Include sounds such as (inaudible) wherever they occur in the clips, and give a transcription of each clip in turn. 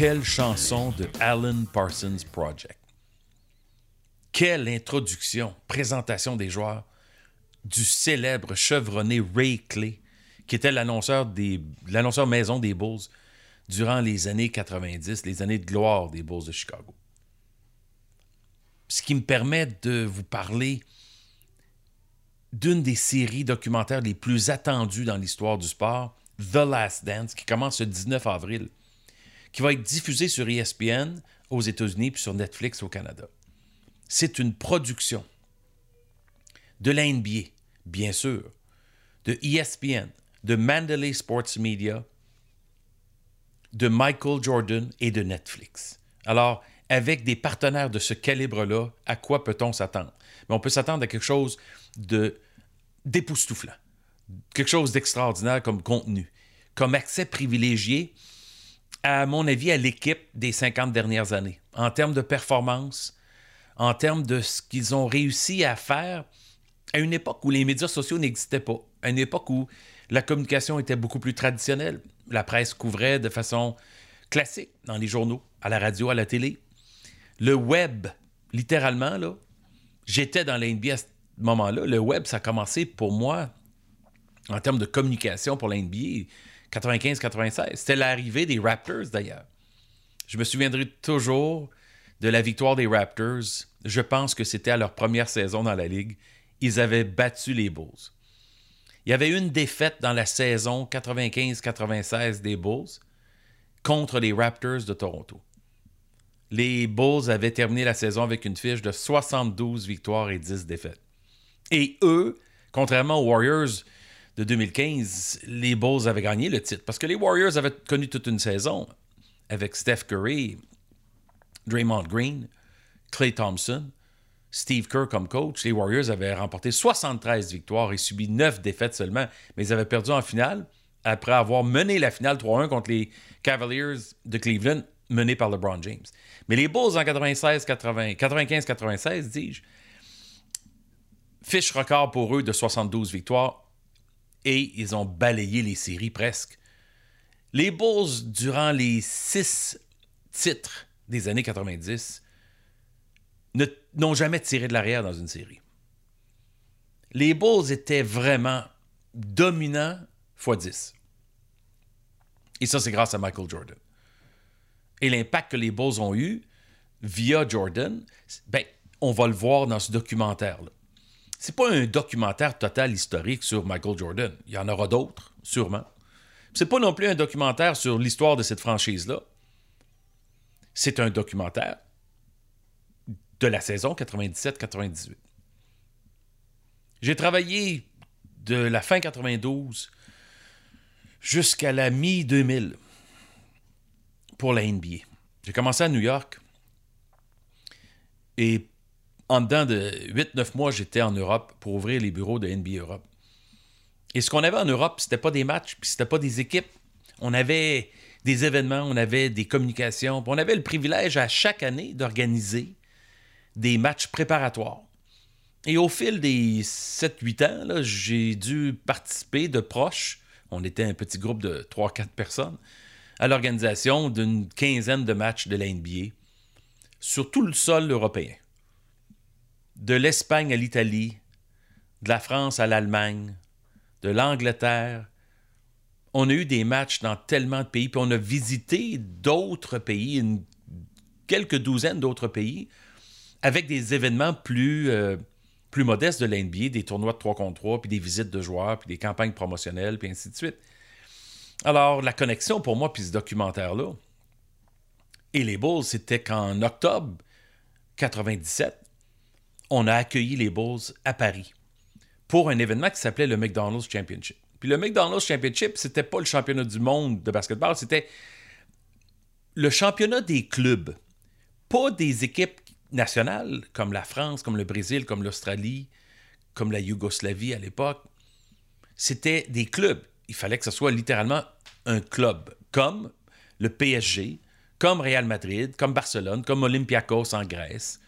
quelle chanson de Alan Parsons Project? Quelle introduction, présentation des joueurs du célèbre chevronné Ray Clay, qui était l'annonceur des l'annonceur maison des Bulls durant les années 90, les années de gloire des Bulls de Chicago. Ce qui me permet de vous parler d'une des séries documentaires les plus attendues dans l'histoire du sport, The Last Dance, qui commence le 19 avril, qui va être diffusée sur ESPN aux États-Unis puis sur Netflix au Canada. C'est une production de la bien sûr, de ESPN, de Mandalay Sports Media, de Michael Jordan et de Netflix. Alors, avec des partenaires de ce calibre-là, à quoi peut-on s'attendre? Mais on peut s'attendre à quelque chose de d'époustouflant, quelque chose d'extraordinaire comme contenu, comme accès privilégié, à mon avis, à l'équipe des 50 dernières années, en termes de performance, en termes de ce qu'ils ont réussi à faire à une époque où les médias sociaux n'existaient pas, à une époque où la communication était beaucoup plus traditionnelle. La presse couvrait de façon classique dans les journaux, à la radio, à la télé. Le web, littéralement, là, j'étais dans l'NBA à ce moment-là. Le web, ça a commencé pour moi, en termes de communication pour l'NBA, 95-96. C'était l'arrivée des Raptors, d'ailleurs. Je me souviendrai toujours de la victoire des Raptors. Je pense que c'était à leur première saison dans la Ligue. Ils avaient battu les Bulls. Il y avait une défaite dans la saison 95-96 des Bulls contre les Raptors de Toronto. Les Bulls avaient terminé la saison avec une fiche de 72 victoires et 10 défaites. Et eux, contrairement aux Warriors de 2015, les Bulls avaient gagné le titre parce que les Warriors avaient connu toute une saison avec Steph Curry, Draymond Green, Clay Thompson, Steve Kerr comme coach. Les Warriors avaient remporté 73 victoires et subi 9 défaites seulement, mais ils avaient perdu en finale après avoir mené la finale 3-1 contre les Cavaliers de Cleveland menés par LeBron James. Mais les Bulls en 96, 95-96, dis-je, fiche record pour eux de 72 victoires et ils ont balayé les séries presque. Les Bulls, durant les six titres des années 90, n'ont jamais tiré de l'arrière dans une série. Les Bulls étaient vraiment dominants x 10. Et ça, c'est grâce à Michael Jordan. Et l'impact que les Bulls ont eu via Jordan, ben, on va le voir dans ce documentaire-là. C'est pas un documentaire total historique sur Michael Jordan. Il y en aura d'autres, sûrement. C'est pas non plus un documentaire sur l'histoire de cette franchise-là. C'est un documentaire de la saison 97-98. J'ai travaillé de la fin 92 jusqu'à la mi-2000 pour la NBA. J'ai commencé à New York et en dedans de 8-9 mois, j'étais en Europe pour ouvrir les bureaux de NBA Europe. Et ce qu'on avait en Europe, c'était pas des matchs, puis c'était pas des équipes. On avait des événements, on avait des communications, on avait le privilège à chaque année d'organiser des matchs préparatoires. Et au fil des 7-8 ans, j'ai dû participer de proche, on était un petit groupe de 3-4 personnes, à l'organisation d'une quinzaine de matchs de la NBA sur tout le sol européen de l'Espagne à l'Italie, de la France à l'Allemagne, de l'Angleterre. On a eu des matchs dans tellement de pays, puis on a visité d'autres pays, quelques douzaines d'autres pays, avec des événements plus, euh, modestes de l'NBA, des tournois de 3 contre 3, puis des visites de joueurs, puis des campagnes promotionnelles, puis ainsi de suite. Alors, la connexion pour moi, puis ce documentaire-là, et les Bulls, c'était qu'en octobre 97, on a accueilli les Bulls à Paris pour un événement qui s'appelait le McDonald's Championship. Puis le McDonald's Championship, c'était pas le championnat du monde de basketball, c'était le championnat des clubs, pas des équipes nationales comme la France, comme le Brésil, comme l'Australie, comme la Yougoslavie à l'époque. C'était des clubs. Il fallait que ce soit littéralement un club, comme le PSG, comme Real Madrid, comme Barcelone, comme Olympiakos en Grèce,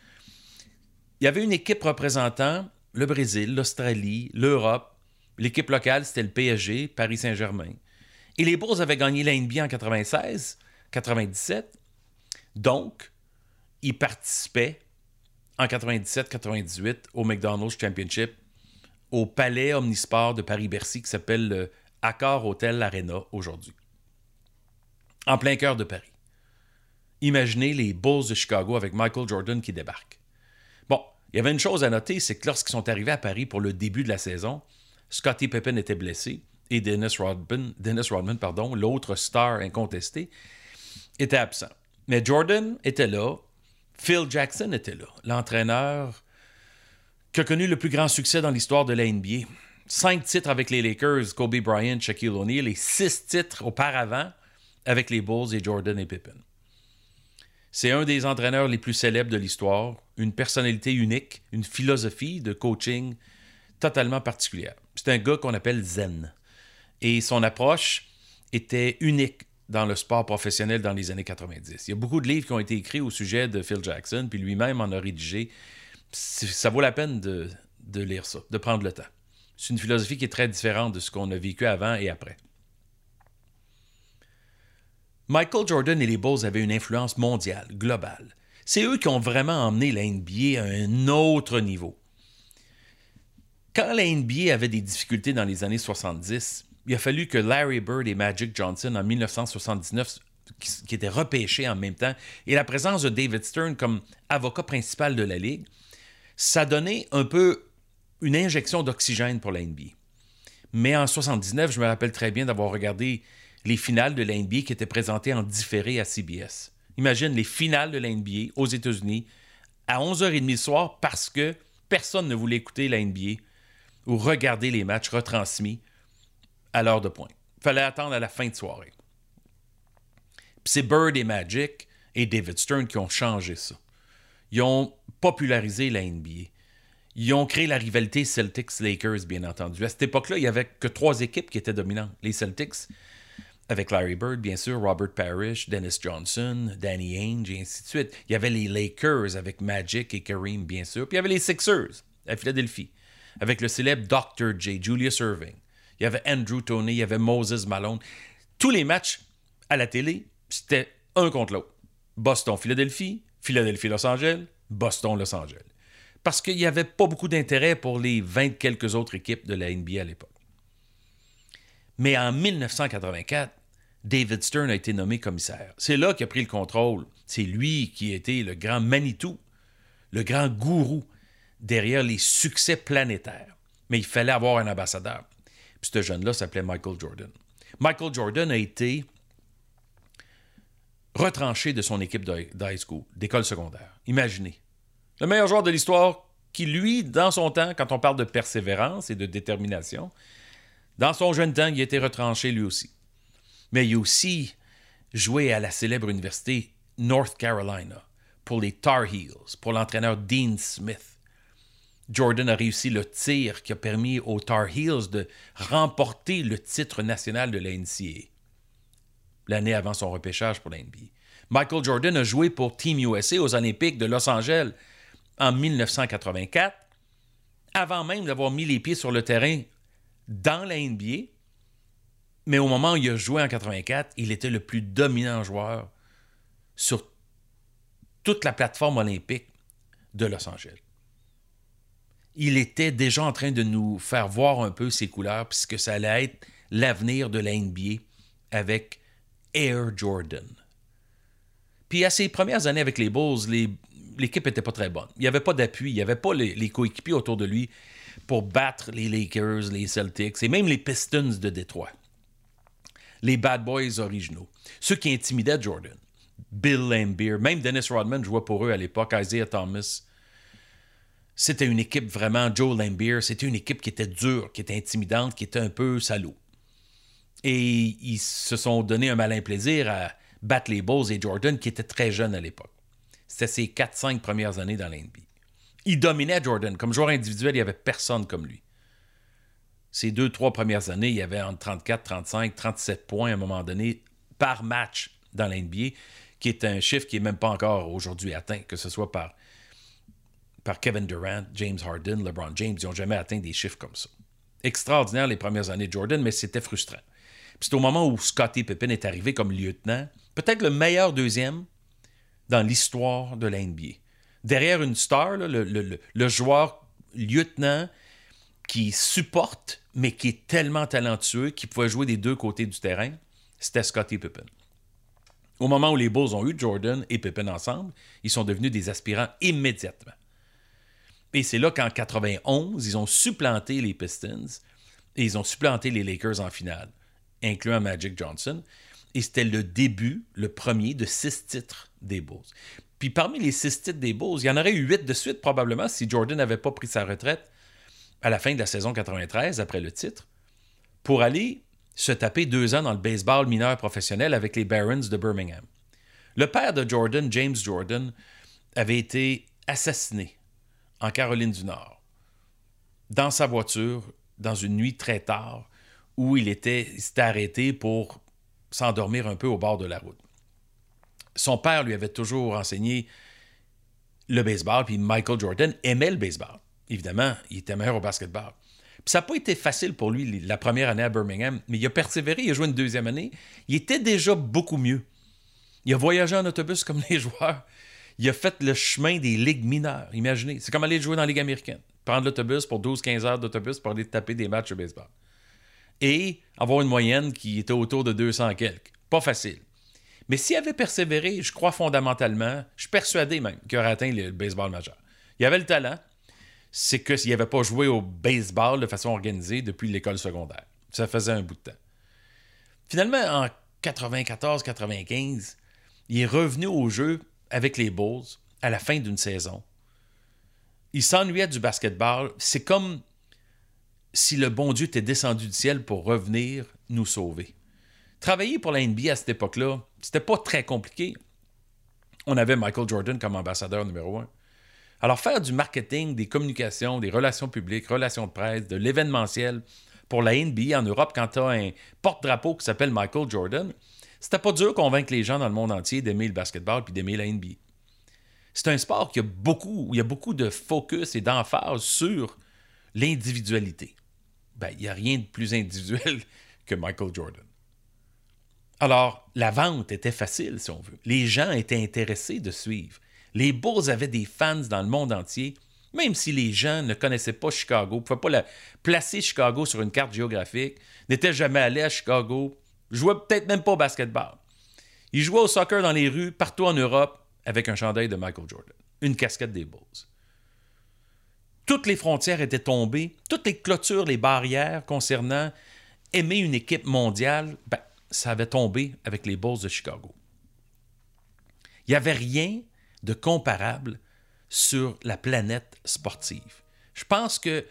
il y avait une équipe représentant le Brésil, l'Australie, l'Europe. L'équipe locale, c'était le PSG, Paris Saint-Germain. Et les Bulls avaient gagné la en 96, 97, Donc, il participait en 97-98 au McDonald's Championship au Palais Omnisport de Paris-Bercy qui s'appelle le Accor Hotel Arena aujourd'hui. En plein cœur de Paris. Imaginez les Bulls de Chicago avec Michael Jordan qui débarque. Il y avait une chose à noter, c'est que lorsqu'ils sont arrivés à Paris pour le début de la saison, Scottie Pippen était blessé et Dennis Rodman, Dennis Rodman pardon, l'autre star incontesté, était absent. Mais Jordan était là, Phil Jackson était là, l'entraîneur qui a connu le plus grand succès dans l'histoire de la NBA. Cinq titres avec les Lakers, Kobe Bryant, Shaquille O'Neal, et six titres auparavant avec les Bulls et Jordan et Pippen. C'est un des entraîneurs les plus célèbres de l'histoire, une personnalité unique, une philosophie de coaching totalement particulière. C'est un gars qu'on appelle zen. Et son approche était unique dans le sport professionnel dans les années 90. Il y a beaucoup de livres qui ont été écrits au sujet de Phil Jackson, puis lui-même en a rédigé. Ça vaut la peine de, lire ça, de prendre le temps. C'est une philosophie qui est très différente de ce qu'on a vécu avant et après. Michael Jordan et les Bulls avaient une influence mondiale, globale. C'est eux qui ont vraiment emmené la NBA à un autre niveau. Quand la NBA avait des difficultés dans les années 70, il a fallu que Larry Bird et Magic Johnson en 1979, qui, étaient repêchés en même temps, et la présence de David Stern comme avocat principal de la Ligue, ça donnait un peu une injection d'oxygène pour la NBA. Mais en 79, je me rappelle très bien d'avoir regardé les finales de la qui étaient présentées en différé à CBS. Imagine les finales de la NBA aux États-Unis à 11h30 le soir parce que personne ne voulait écouter la ou regarder les matchs retransmis à l'heure de pointe. Fallait attendre à la fin de soirée. c'est Bird et Magic et David Stern qui ont changé ça. Ils ont popularisé la NBA. Ils ont créé la rivalité Celtics-Lakers, bien entendu. À cette époque-là, il n'y avait que trois équipes qui étaient dominantes. Les Celtics, avec Larry Bird, bien sûr, Robert Parrish, Dennis Johnson, Danny Ainge, et ainsi de suite. Il y avait les Lakers avec Magic et Kareem, bien sûr. Puis il y avait les Sixers à Philadelphie, avec le célèbre Dr. J, Julius Irving il y avait Andrew Tony, il y avait Moses Malone. Tous les matchs à la télé, c'était un contre l'autre. Boston-Philadelphie, Philadelphie-Los Angeles, Boston-Los Angeles. Parce qu'il n'y avait pas beaucoup d'intérêt pour les 20 quelques autres équipes de la NBA à l'époque. Mais en 1984, David Stern a été nommé commissaire. C'est là qu'il a pris le contrôle. C'est lui qui été le grand Manitou, le grand gourou derrière les succès planétaires. Mais il fallait avoir un ambassadeur. Puis ce jeune-là s'appelait Michael Jordan. Michael Jordan a été retranché de son équipe d'high school, d'école secondaire. Imaginez. Le meilleur joueur de l'histoire qui, lui, dans son temps, quand on parle de persévérance et de détermination, dans son jeune temps, il a été retranché lui aussi. Mais il a aussi joué à la célèbre université North Carolina pour les Tar Heels, pour l'entraîneur Dean Smith. Jordan a réussi le tir qui a permis aux Tar Heels de remporter le titre national de la NCAA l'année avant son repêchage pour la. Michael Jordan a joué pour Team USA aux Olympiques de Los Angeles en 1984, avant même d'avoir mis les pieds sur le terrain dans la NBA. Mais au moment où il a joué en 84, il était le plus dominant joueur sur toute la plateforme olympique de Los Angeles il était déjà en train de nous faire voir un peu ses couleurs, puisque ça allait être l'avenir de la NBA avec Air Jordan. Puis à ses premières années avec les Bulls, l'équipe n'était pas très bonne. Il n'y avait pas d'appui, il n'y avait pas les, coéquipiers autour de lui pour battre les Lakers, les Celtics et même les Pistons de Détroit. Les Bad Boys originaux. Ceux qui intimidaient Jordan. Bill Lambier, même Dennis Rodman jouait pour eux à l'époque, Isaiah Thomas, c'était une équipe vraiment, Joe Lambier, c'était une équipe qui était dure, qui était intimidante, qui était un peu salaud. Et ils se sont donné un malin plaisir à battre les Bulls et Jordan, qui était très jeune à l'époque. C'était ses 4-5 premières années dans l'NBA. Il dominait Jordan. Comme joueur individuel, il n'y avait personne comme lui. Ces deux, trois premières années, il y avait entre 34, 35, 37 points à un moment donné par match dans l'NBA, qui est un chiffre qui n'est même pas encore aujourd'hui atteint, que ce soit par Kevin Durant, James Harden, LeBron James. Ils n'ont jamais atteint des chiffres comme ça. Extraordinaire les premières années de Jordan, mais c'était frustrant. C'est au moment où Scottie Pippen est arrivé comme lieutenant, peut-être le meilleur deuxième dans l'histoire de la NBA. Derrière une star, le, joueur lieutenant qui supporte, mais qui est tellement talentueux, qui pouvait jouer des deux côtés du terrain, c'était Scottie Pippen. Au moment où les Bulls ont eu Jordan et Pippen ensemble, ils sont devenus des aspirants immédiatement. Et c'est là qu'en 91, ils ont supplanté les Pistons et ils ont supplanté les Lakers en finale, incluant Magic Johnson. Et c'était le début, le premier de six titres des Bulls. Puis parmi les six titres des Bulls, il y en aurait eu huit de suite probablement si Jordan n'avait pas pris sa retraite à la fin de la saison 93 après le titre pour aller se taper deux ans dans le baseball mineur professionnel avec les Barons de Birmingham. Le père de Jordan, James Jordan, avait été assassiné en Caroline du Nord, dans sa voiture, dans une nuit très tard, où il était, arrêté pour s'endormir un peu au bord de la route. Son père lui avait toujours enseigné le baseball, puis Michael Jordan aimait le baseball. Évidemment, il était meilleur au basketball. Puis ça n'a pas été facile pour lui la première année à Birmingham, mais il a persévéré, il a joué une deuxième année. Il était déjà beaucoup mieux. Il a voyagé en autobus comme les (laughs) joueurs il a fait le chemin des ligues mineures. Imaginez, c'est comme aller jouer dans la Ligue américaine. Prendre l'autobus pour 12-15 heures d'autobus pour aller taper des matchs de baseball. Et avoir une moyenne qui était autour de 200 quelques. Pas facile. Mais s'il avait persévéré, je crois fondamentalement, je suis persuadé même qu'il aurait atteint le baseball majeur. Il avait le talent, c'est que s'il n'avait pas joué au baseball de façon organisée depuis l'école secondaire. Ça faisait un bout de temps. Finalement, en 94-95, il est revenu au jeu avec les Bulls à la fin d'une saison. Il s'ennuyait du basketball. C'est comme si le bon Dieu était descendu du ciel pour revenir nous sauver. Travailler pour la NBA à cette époque-là, c'était pas très compliqué. On avait Michael Jordan comme ambassadeur numéro un. Alors faire du marketing, des communications, des relations publiques, relations de presse, de l'événementiel pour la NBA en Europe quand tu as un porte-drapeau qui s'appelle Michael Jordan, c'était pas dur de convaincre les gens dans le monde entier d'aimer le basketball puis d'aimer la NBA. C'est un sport qui a beaucoup, où il y a beaucoup de focus et d'emphase sur l'individualité. Ben, il n'y a rien de plus individuel (laughs) que Michael Jordan. Alors, la vente était facile, si on veut. Les gens étaient intéressés de suivre. Les Bulls avaient des fans dans le monde entier, même si les gens ne connaissaient pas Chicago, ne pouvaient pas la, placer Chicago sur une carte géographique, n'étaient jamais allés à Chicago, il jouait peut-être même pas au basketball. Il jouait au soccer dans les rues, partout en Europe, avec un chandail de Michael Jordan, une casquette des Bulls. Toutes les frontières étaient tombées, toutes les clôtures, les barrières concernant aimer une équipe mondiale, ben, ça avait tombé avec les Bulls de Chicago. Il n'y avait rien de comparable sur la planète sportive. Je pense que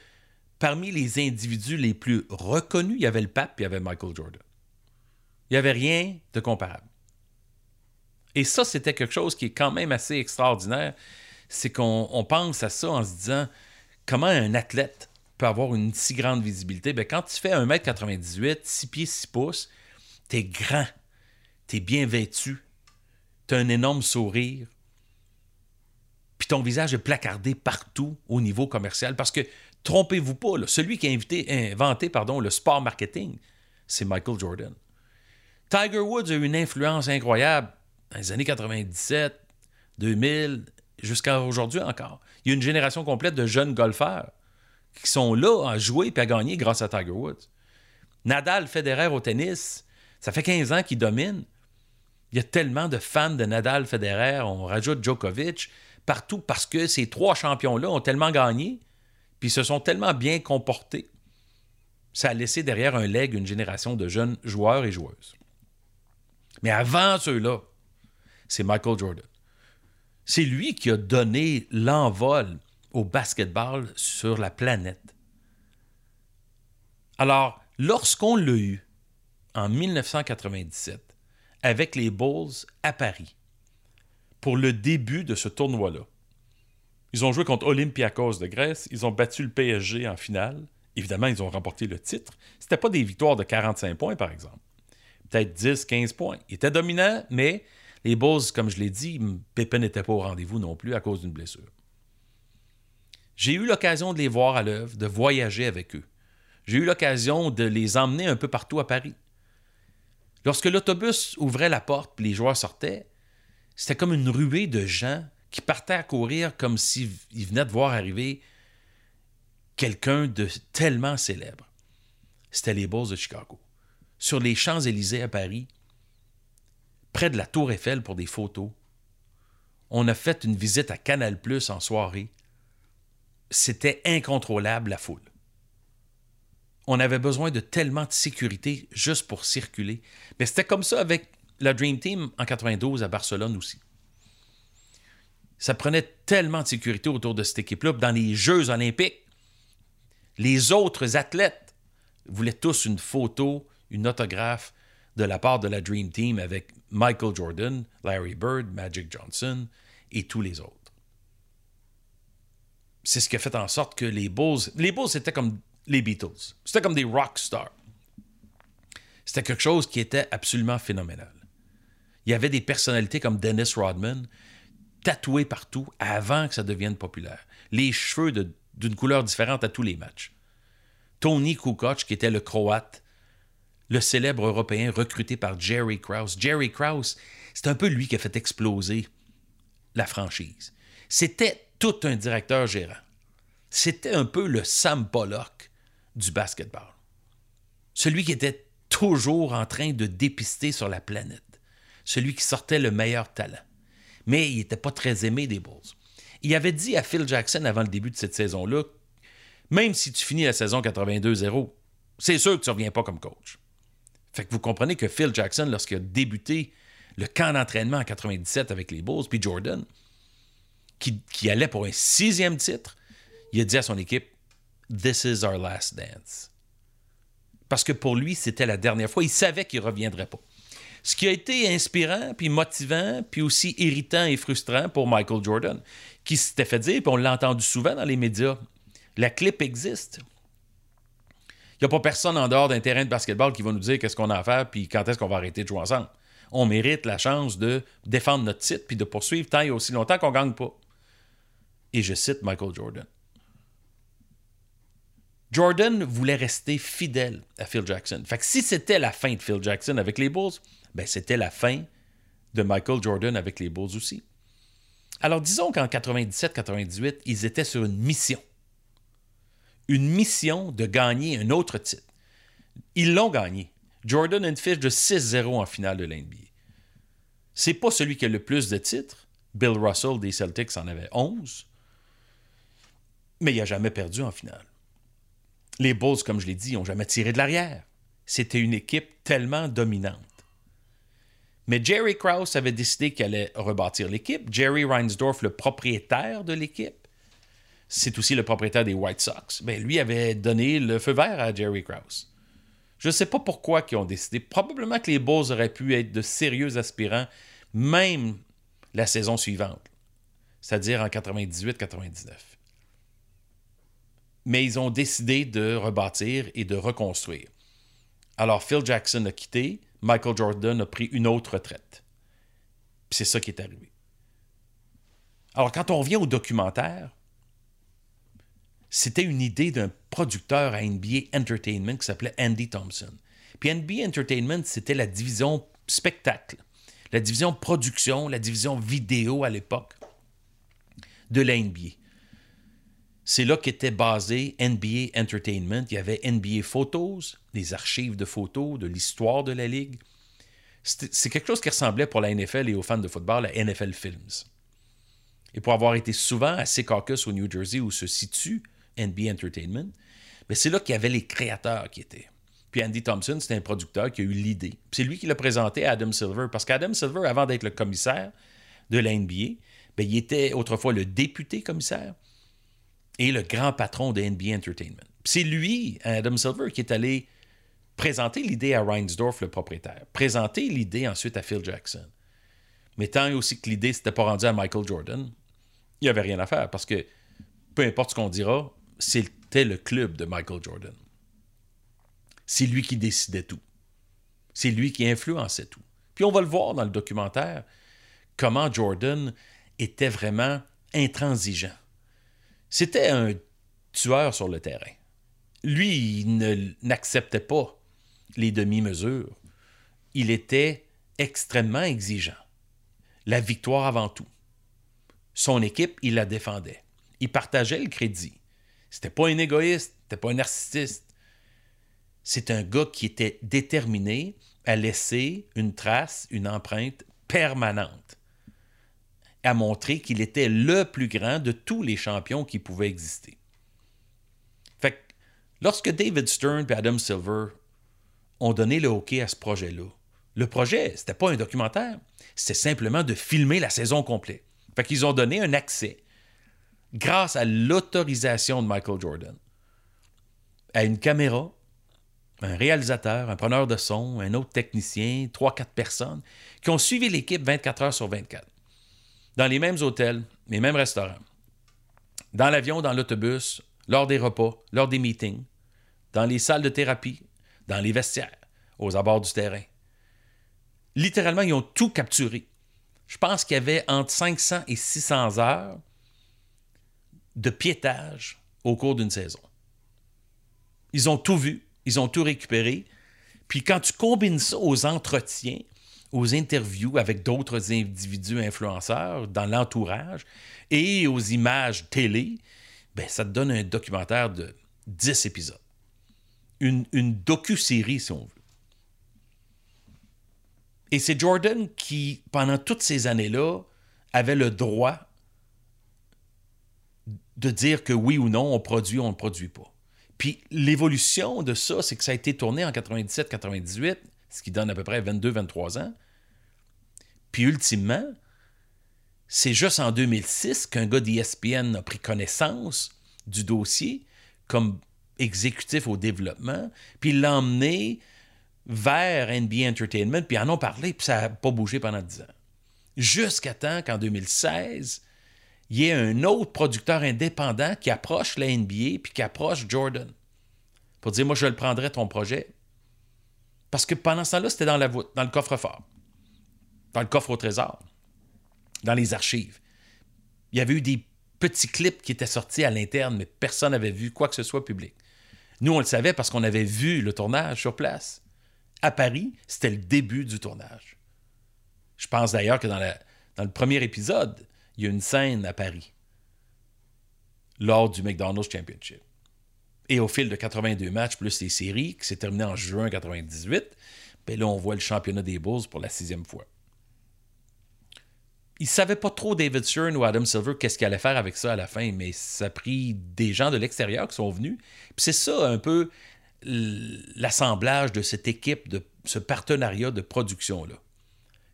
parmi les individus les plus reconnus, il y avait le pape et il y avait Michael Jordan. Il n'y avait rien de comparable. Et ça, c'était quelque chose qui est quand même assez extraordinaire. C'est qu'on pense à ça en se disant comment un athlète peut avoir une si grande visibilité? Bien, quand tu fais 1m98, 6 pieds, 6 pouces, tu es grand, tu es bien vêtu, tu as un énorme sourire, ton visage est placardé partout au niveau commercial. Parce que, trompez-vous pas, celui qui a inventé pardon, le sport marketing, c'est Michael Jordan. Tiger Woods a eu une influence incroyable dans les années 97, 2000, jusqu'à aujourd'hui encore. Il y a une génération complète de jeunes golfeurs qui sont là à jouer et à gagner grâce à Tiger Woods. Nadal, Federer au tennis, ça fait 15 ans qu'il domine. Il y a tellement de fans de Nadal, Federer, on rajoute Djokovic, partout parce que ces trois champions-là ont tellement gagné, puis se sont tellement bien comportés. Ça a laissé derrière un leg une génération de jeunes joueurs et joueuses. Mais avant ceux-là, c'est Michael Jordan. C'est lui qui a donné l'envol au basketball sur la planète. Alors, lorsqu'on l'a eu en 1997 avec les Bulls à Paris pour le début de ce tournoi-là, ils ont joué contre Olympiakos de Grèce, ils ont battu le PSG en finale. Évidemment, ils ont remporté le titre. Ce n'était pas des victoires de 45 points, par exemple peut-être 10, 15 points. Il était dominant, mais les Bulls, comme je l'ai dit, Pépin n'était pas au rendez-vous non plus à cause d'une blessure. J'ai eu l'occasion de les voir à l'œuvre, de voyager avec eux. J'ai eu l'occasion de les emmener un peu partout à Paris. Lorsque l'autobus ouvrait la porte et les joueurs sortaient, c'était comme une ruée de gens qui partaient à courir comme s'ils venaient de voir arriver quelqu'un de tellement célèbre. C'était les Bulls de Chicago. Sur les Champs-Élysées à Paris, près de la Tour Eiffel pour des photos. On a fait une visite à Canal Plus en soirée. C'était incontrôlable la foule. On avait besoin de tellement de sécurité juste pour circuler. Mais c'était comme ça avec la Dream Team en 92 à Barcelone aussi. Ça prenait tellement de sécurité autour de cette équipe-là. Dans les Jeux olympiques, les autres athlètes voulaient tous une photo, une autographe de la part de la Dream Team avec Michael Jordan, Larry Bird, Magic Johnson et tous les autres. C'est ce qui a fait en sorte que les Bulls. Les Bulls, c'était comme les Beatles. C'était comme des rock stars. C'était quelque chose qui était absolument phénoménal. Il y avait des personnalités comme Dennis Rodman tatoués partout avant que ça devienne populaire. Les cheveux d'une couleur différente à tous les matchs. Tony Kukoc, qui était le Croate, le célèbre Européen recruté par Jerry Krause. Jerry Krause, c'est un peu lui qui a fait exploser la franchise. C'était tout un directeur gérant. C'était un peu le Sam Pollock du basketball. Celui qui était toujours en train de dépister sur la planète. Celui qui sortait le meilleur talent. Mais il n'était pas très aimé des Bulls. Il avait dit à Phil Jackson avant le début de cette saison-là, même si tu finis la saison 82-0, c'est sûr que tu ne reviens pas comme coach. Fait que vous comprenez que Phil Jackson, lorsqu'il a débuté le camp d'entraînement en 97 avec les Bulls, puis Jordan, qui, qui allait pour un sixième titre, il a dit à son équipe This is our last dance. Parce que pour lui, c'était la dernière fois. Il savait qu'il ne reviendrait pas. Ce qui a été inspirant, puis motivant, puis aussi irritant et frustrant pour Michael Jordan, qui s'était fait dire, puis on l'a entendu souvent dans les médias, la clip existe. Il n'y a pas personne en dehors d'un terrain de basketball qui va nous dire qu'est-ce qu'on a à faire, puis quand est-ce qu'on va arrêter de jouer ensemble. On mérite la chance de défendre notre titre, puis de poursuivre tant aussi longtemps qu'on ne gagne pas. Et je cite Michael Jordan. Jordan voulait rester fidèle à Phil Jackson. Fait que si c'était la fin de Phil Jackson avec les Bulls, ben c'était la fin de Michael Jordan avec les Bulls aussi. Alors disons qu'en 97-98, ils étaient sur une mission. Une mission de gagner un autre titre. Ils l'ont gagné. Jordan a une fiche de 6-0 en finale de l'NBA. C'est pas celui qui a le plus de titres. Bill Russell des Celtics en avait 11. Mais il n'a jamais perdu en finale. Les Bulls, comme je l'ai dit, n'ont jamais tiré de l'arrière. C'était une équipe tellement dominante. Mais Jerry Krause avait décidé qu'il allait rebâtir l'équipe. Jerry Reinsdorf, le propriétaire de l'équipe, c'est aussi le propriétaire des White Sox. Ben, lui avait donné le feu vert à Jerry Krause. Je ne sais pas pourquoi ils ont décidé. Probablement que les Bulls auraient pu être de sérieux aspirants, même la saison suivante, c'est-à-dire en 98-99 mais ils ont décidé de rebâtir et de reconstruire. Alors Phil Jackson a quitté, Michael Jordan a pris une autre retraite. c'est ça qui est arrivé. Alors quand on revient au documentaire, c'était une idée d'un producteur à NBA Entertainment qui s'appelait Andy Thompson. Puis NBA Entertainment, c'était la division spectacle, la division production, la division vidéo à l'époque de la NBA. C'est là qu'était basé NBA Entertainment. Il y avait NBA Photos, des archives de photos, de l'histoire de la Ligue. C'est quelque chose qui ressemblait pour la NFL et aux fans de football à NFL Films. Et pour avoir été souvent à Secaucus au New Jersey où se situe NBA Entertainment, mais c'est là qu'il y avait les créateurs qui étaient. Puis Andy Thompson, c'était un producteur qui a eu l'idée. C'est lui qui l'a présenté à Adam Silver, parce qu'Adam Silver, avant d'être le commissaire de la NBA, ben, il était autrefois le député commissaire, et le grand patron de NBA Entertainment. C'est lui, Adam Silver, qui est allé présenter l'idée à Reinsdorf, le propriétaire, présenter l'idée ensuite à Phil Jackson. Mais tant aussi que l'idée s'était pas rendue à Michael Jordan, il n'y avait rien à faire parce que peu importe ce qu'on dira, c'était le club de Michael Jordan. C'est lui qui décidait tout. C'est lui qui influençait tout. Puis on va le voir dans le documentaire, comment Jordan était vraiment intransigeant. C'était un tueur sur le terrain. Lui, il n'acceptait pas les demi-mesures. Il était extrêmement exigeant. la victoire avant tout. Son équipe, il la défendait. Il partageait le crédit. C'était pas un égoïste, c'était pas un narcissiste. C'est un gars qui était déterminé à laisser une trace, une empreinte permanente, à montrer qu'il était le plus grand de tous les champions qui pouvaient exister. Fait que, lorsque David Stern et Adam Silver ont donné le hockey à ce projet-là, le projet, c'était pas un documentaire, c'était simplement de filmer la saison complète. Fait qu'ils ont donné un accès, grâce à l'autorisation de Michael Jordan, à une caméra, un réalisateur, un preneur de son, un autre technicien, trois, quatre personnes qui ont suivi l'équipe 24 heures sur 24. Dans les mêmes hôtels, les mêmes restaurants. Dans l'avion, dans l'autobus, lors des repas, lors des meetings, dans les salles de thérapie, dans les vestiaires, aux abords du terrain. Littéralement, ils ont tout capturé. Je pense qu'il y avait entre 500 et 600 heures de piétage au cours d'une saison. Ils ont tout vu, ils ont tout récupéré. Puis quand tu combines ça aux entretiens, aux interviews avec d'autres individus influenceurs dans l'entourage et aux images télé, ben, ça te donne un documentaire de 10 épisodes. Une, une docu-série, si on veut. Et c'est Jordan qui, pendant toutes ces années-là, avait le droit de dire que oui ou non, on produit ou on ne produit pas. Puis l'évolution de ça, c'est que ça a été tourné en 97-98, ce qui donne à peu près 22-23 ans. Puis ultimement, c'est juste en 2006 qu'un gars d'ESPN a pris connaissance du dossier comme exécutif au développement, puis l'a emmené vers NBA Entertainment, puis en ont parlé, puis ça n'a pas bougé pendant 10 ans. Jusqu'à temps qu'en 2016, il y ait un autre producteur indépendant qui approche la NBA puis qui approche Jordan pour dire Moi, je le prendrai ton projet. Parce que pendant ce temps-là, c'était dans, la dans le coffre-fort, dans le coffre au trésor, dans les archives. Il y avait eu des petits clips qui étaient sortis à l'interne, mais personne n'avait vu quoi que ce soit public. Nous, on le savait parce qu'on avait vu le tournage sur place. À Paris, c'était le début du tournage. Je pense d'ailleurs que dans, dans le premier épisode, il y a une scène à Paris lors du McDonald's Championship. Et au fil de 82 matchs plus les séries, qui s'est terminé en juin 98, ben là, on voit le championnat des Bulls pour la sixième fois. Ils ne savaient pas trop, David Stern ou Adam Silver, qu'est-ce qu'ils allaient faire avec ça à la fin, mais ça a pris des gens de l'extérieur qui sont venus. Puis c'est ça un peu l'assemblage de cette équipe, de ce partenariat de production-là,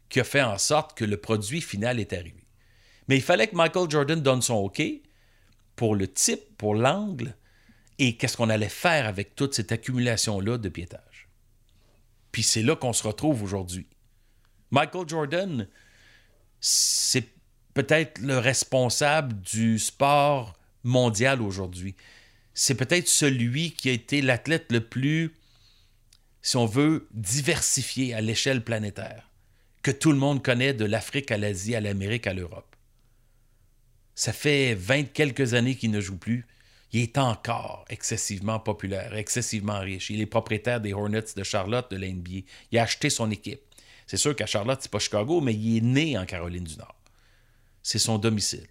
qui a fait en sorte que le produit final est arrivé. Mais il fallait que Michael Jordan donne son OK pour le type, pour l'angle, et qu'est-ce qu'on allait faire avec toute cette accumulation-là de piétage. Puis c'est là qu'on se retrouve aujourd'hui. Michael Jordan, c'est peut-être le responsable du sport mondial aujourd'hui. C'est peut-être celui qui a été l'athlète le plus, si on veut, diversifié à l'échelle planétaire, que tout le monde connaît de l'Afrique à l'Asie, à l'Amérique, à l'Europe. Ça fait vingt quelques années qu'il ne joue plus. Il est encore excessivement populaire, excessivement riche. Il est propriétaire des Hornets de Charlotte de l'NBA. Il a acheté son équipe. C'est sûr qu'à Charlotte, c'est pas Chicago, mais il est né en Caroline du Nord. C'est son domicile.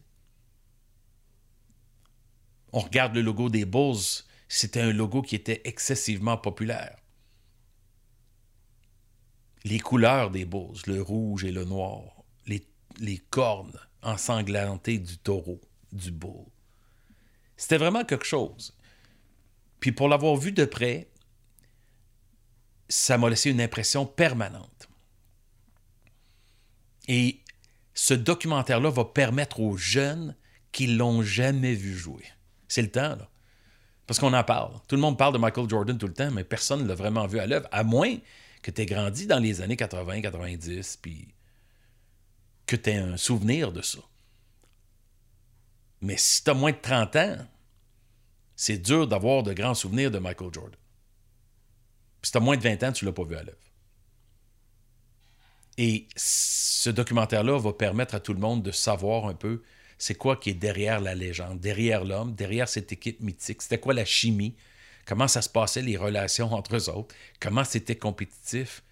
On regarde le logo des Bulls, c'était un logo qui était excessivement populaire. Les couleurs des Bulls, le rouge et le noir, les, les cornes, ensanglanté du taureau, du bull. C'était vraiment quelque chose. Puis pour l'avoir vu de près, ça m'a laissé une impression permanente. Et ce documentaire-là va permettre aux jeunes qui l'ont jamais vu jouer. C'est le temps, là. Parce qu'on en parle. Tout le monde parle de Michael Jordan tout le temps, mais personne ne l'a vraiment vu à l'œuvre, à moins que tu aies grandi dans les années 80, 90, puis que tu aies un souvenir de ça. Mais si tu as moins de 30 ans, c'est dur d'avoir de grands souvenirs de Michael Jordan. Puis si tu as moins de 20 ans, tu ne l'as pas vu à l'œuvre. Et ce documentaire-là va permettre à tout le monde de savoir un peu c'est quoi qui est derrière la légende, derrière l'homme, derrière cette équipe mythique. C'était quoi la chimie, comment ça se passait, les relations entre eux autres, comment c'était compétitif,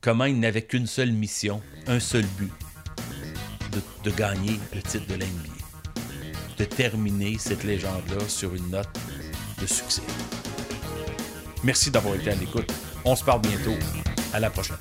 comment ils n'avaient qu'une seule mission, un seul but, de gagner le titre de l'NBA. De terminer cette légende-là sur une note de succès. Merci d'avoir été à l'écoute. On se parle bientôt. À la prochaine.